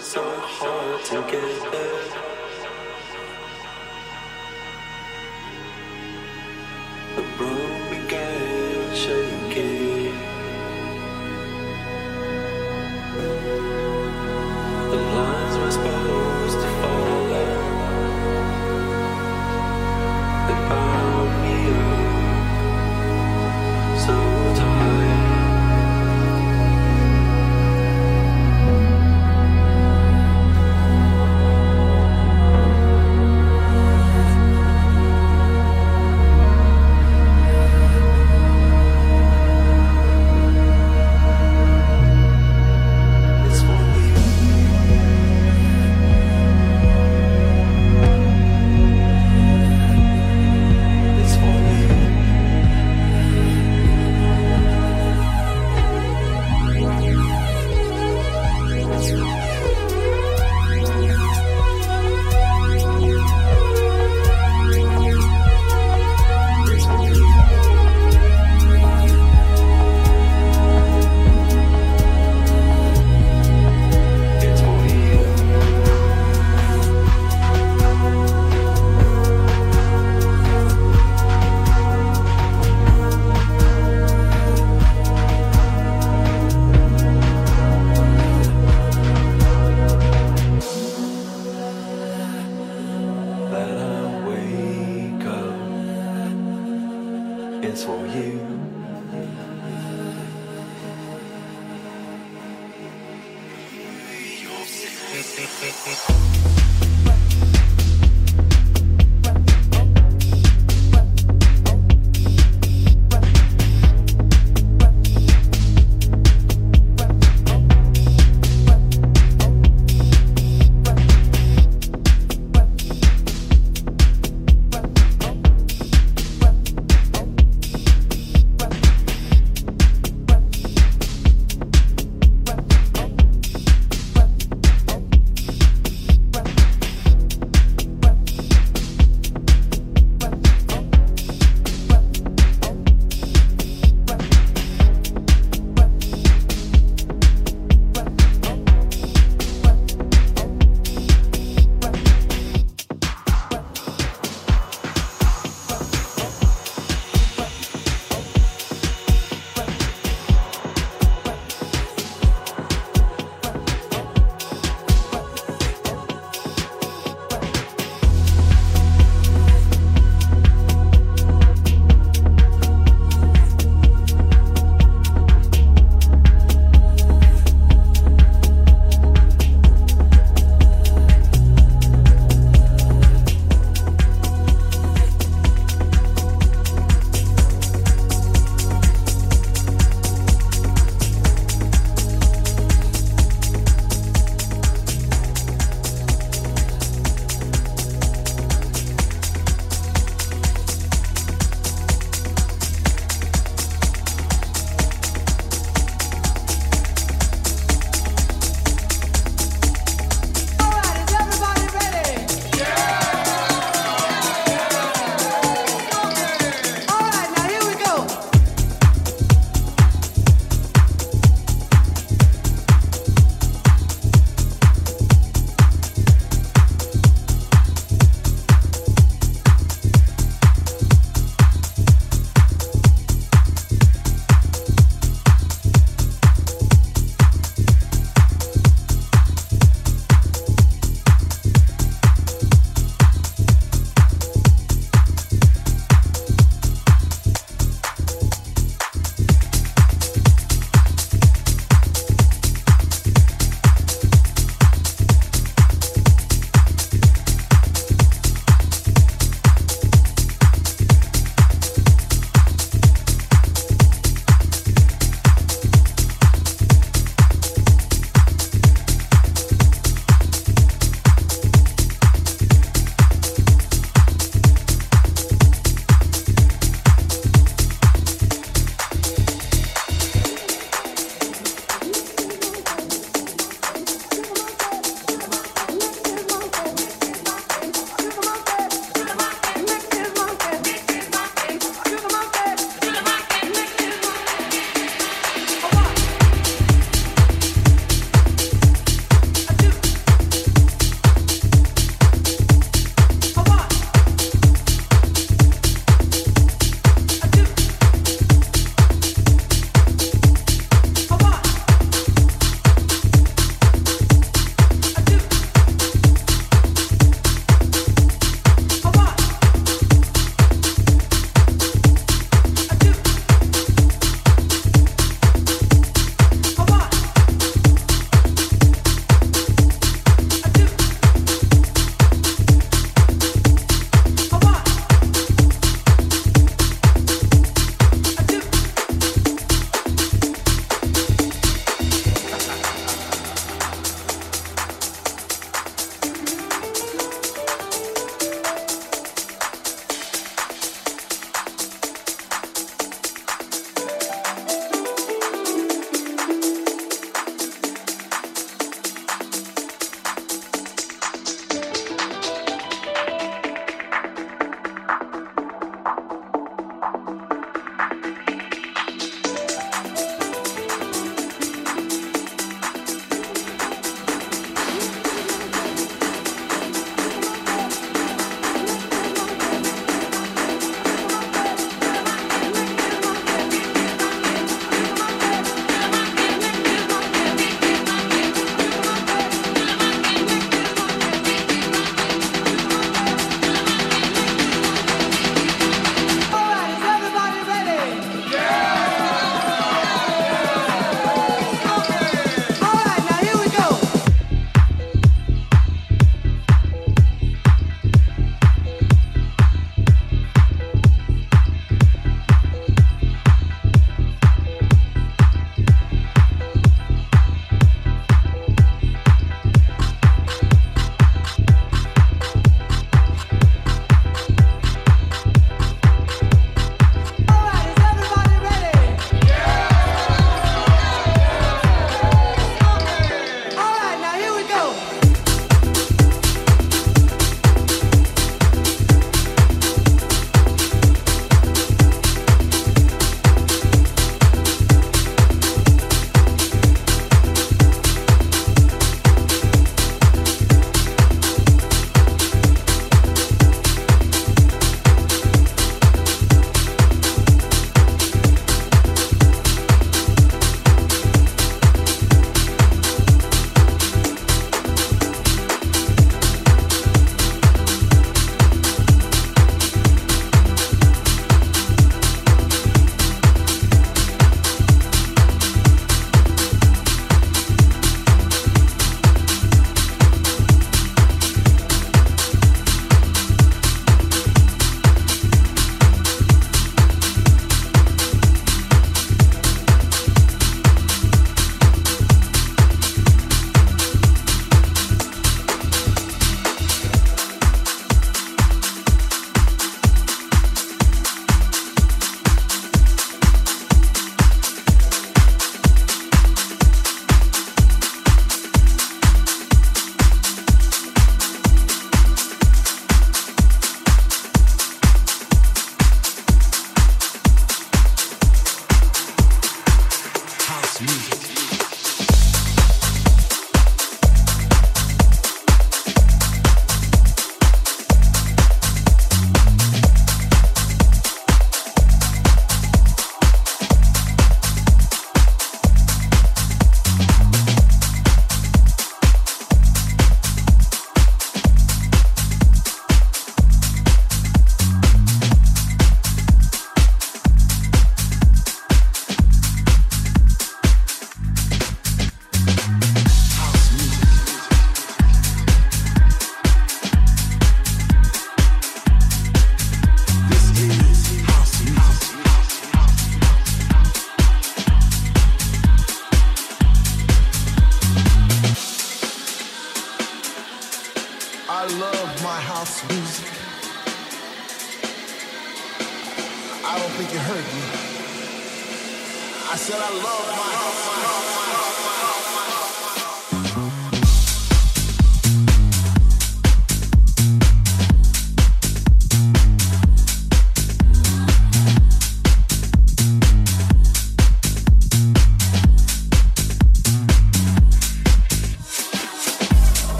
so hard to get there. for you.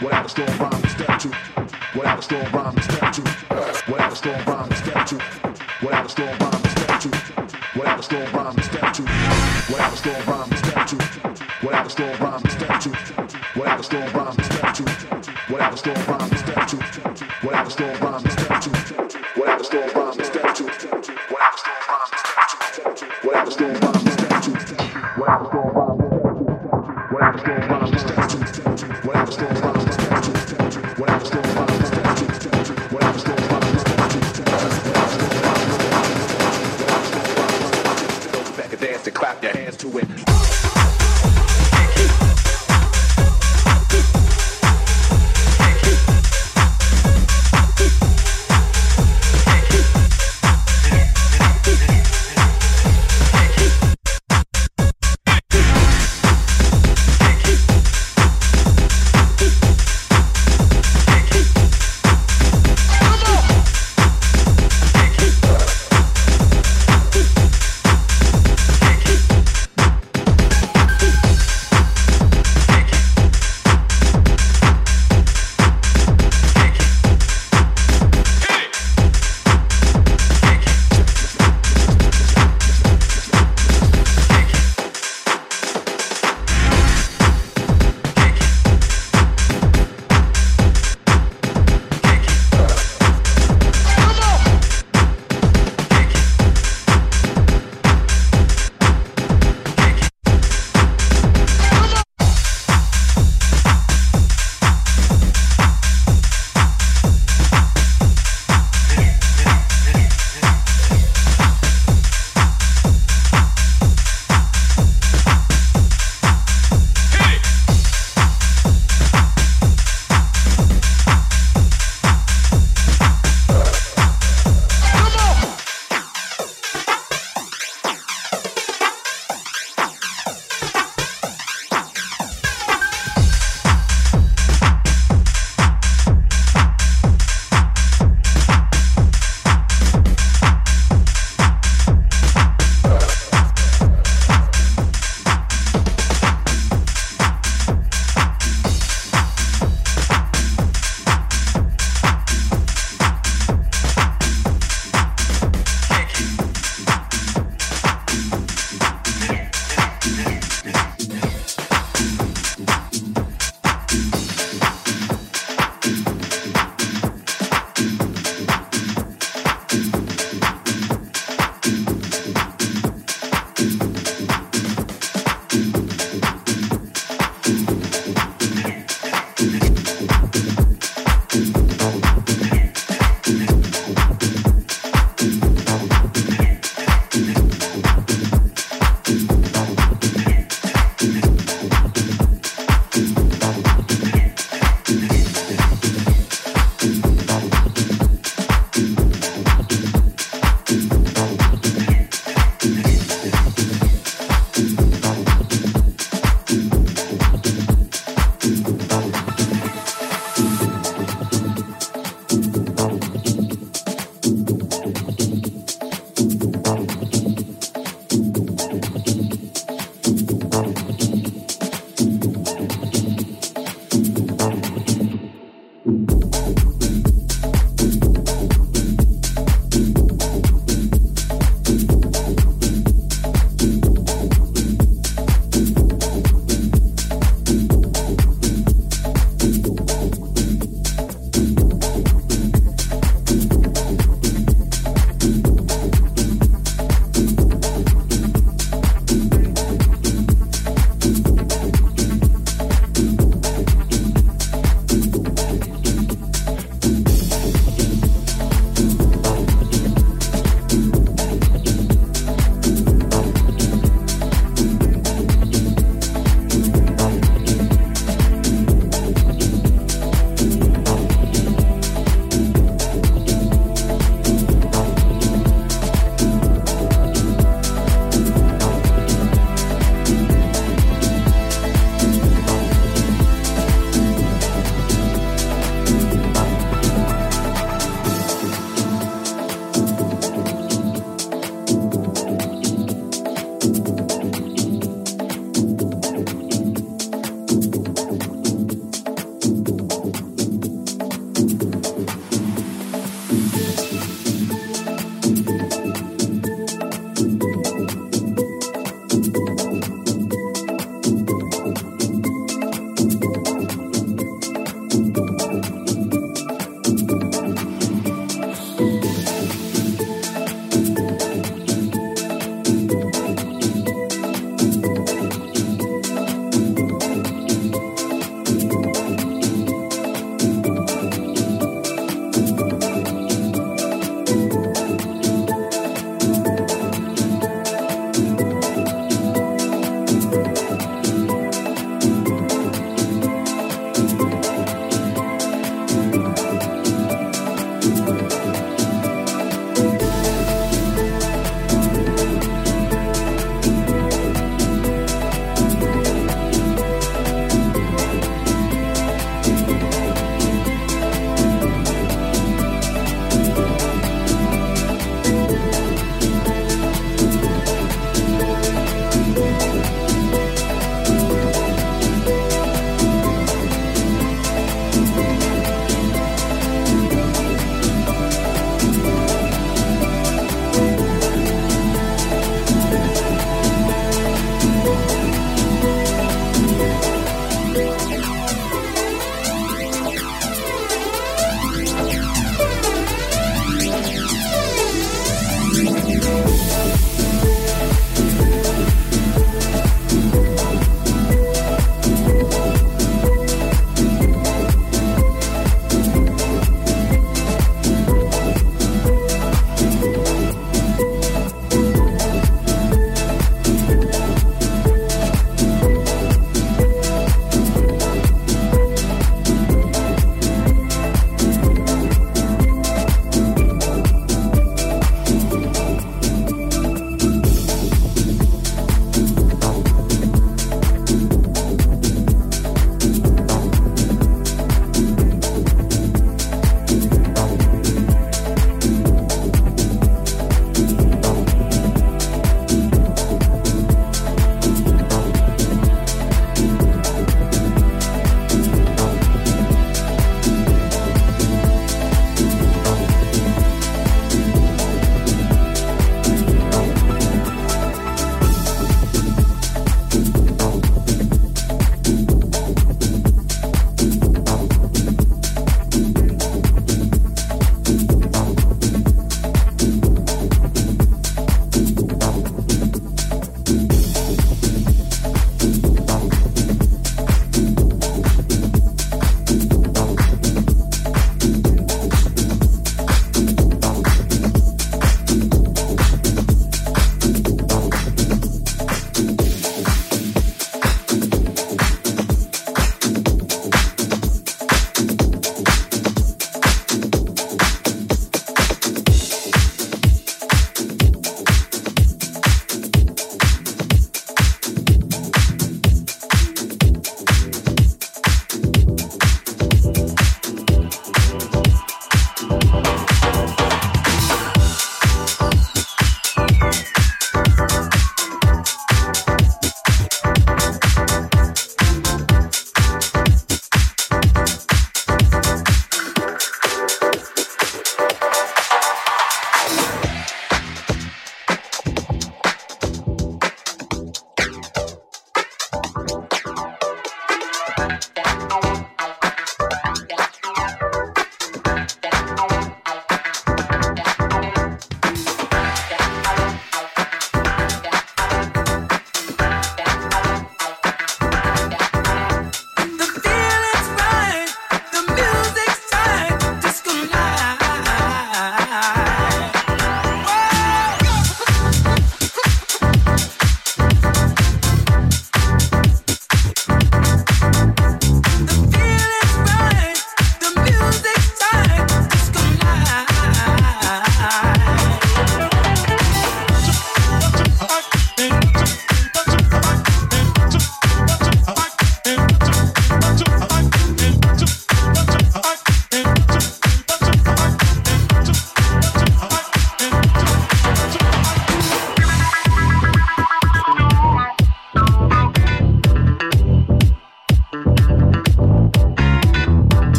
dance and clap your hands to it.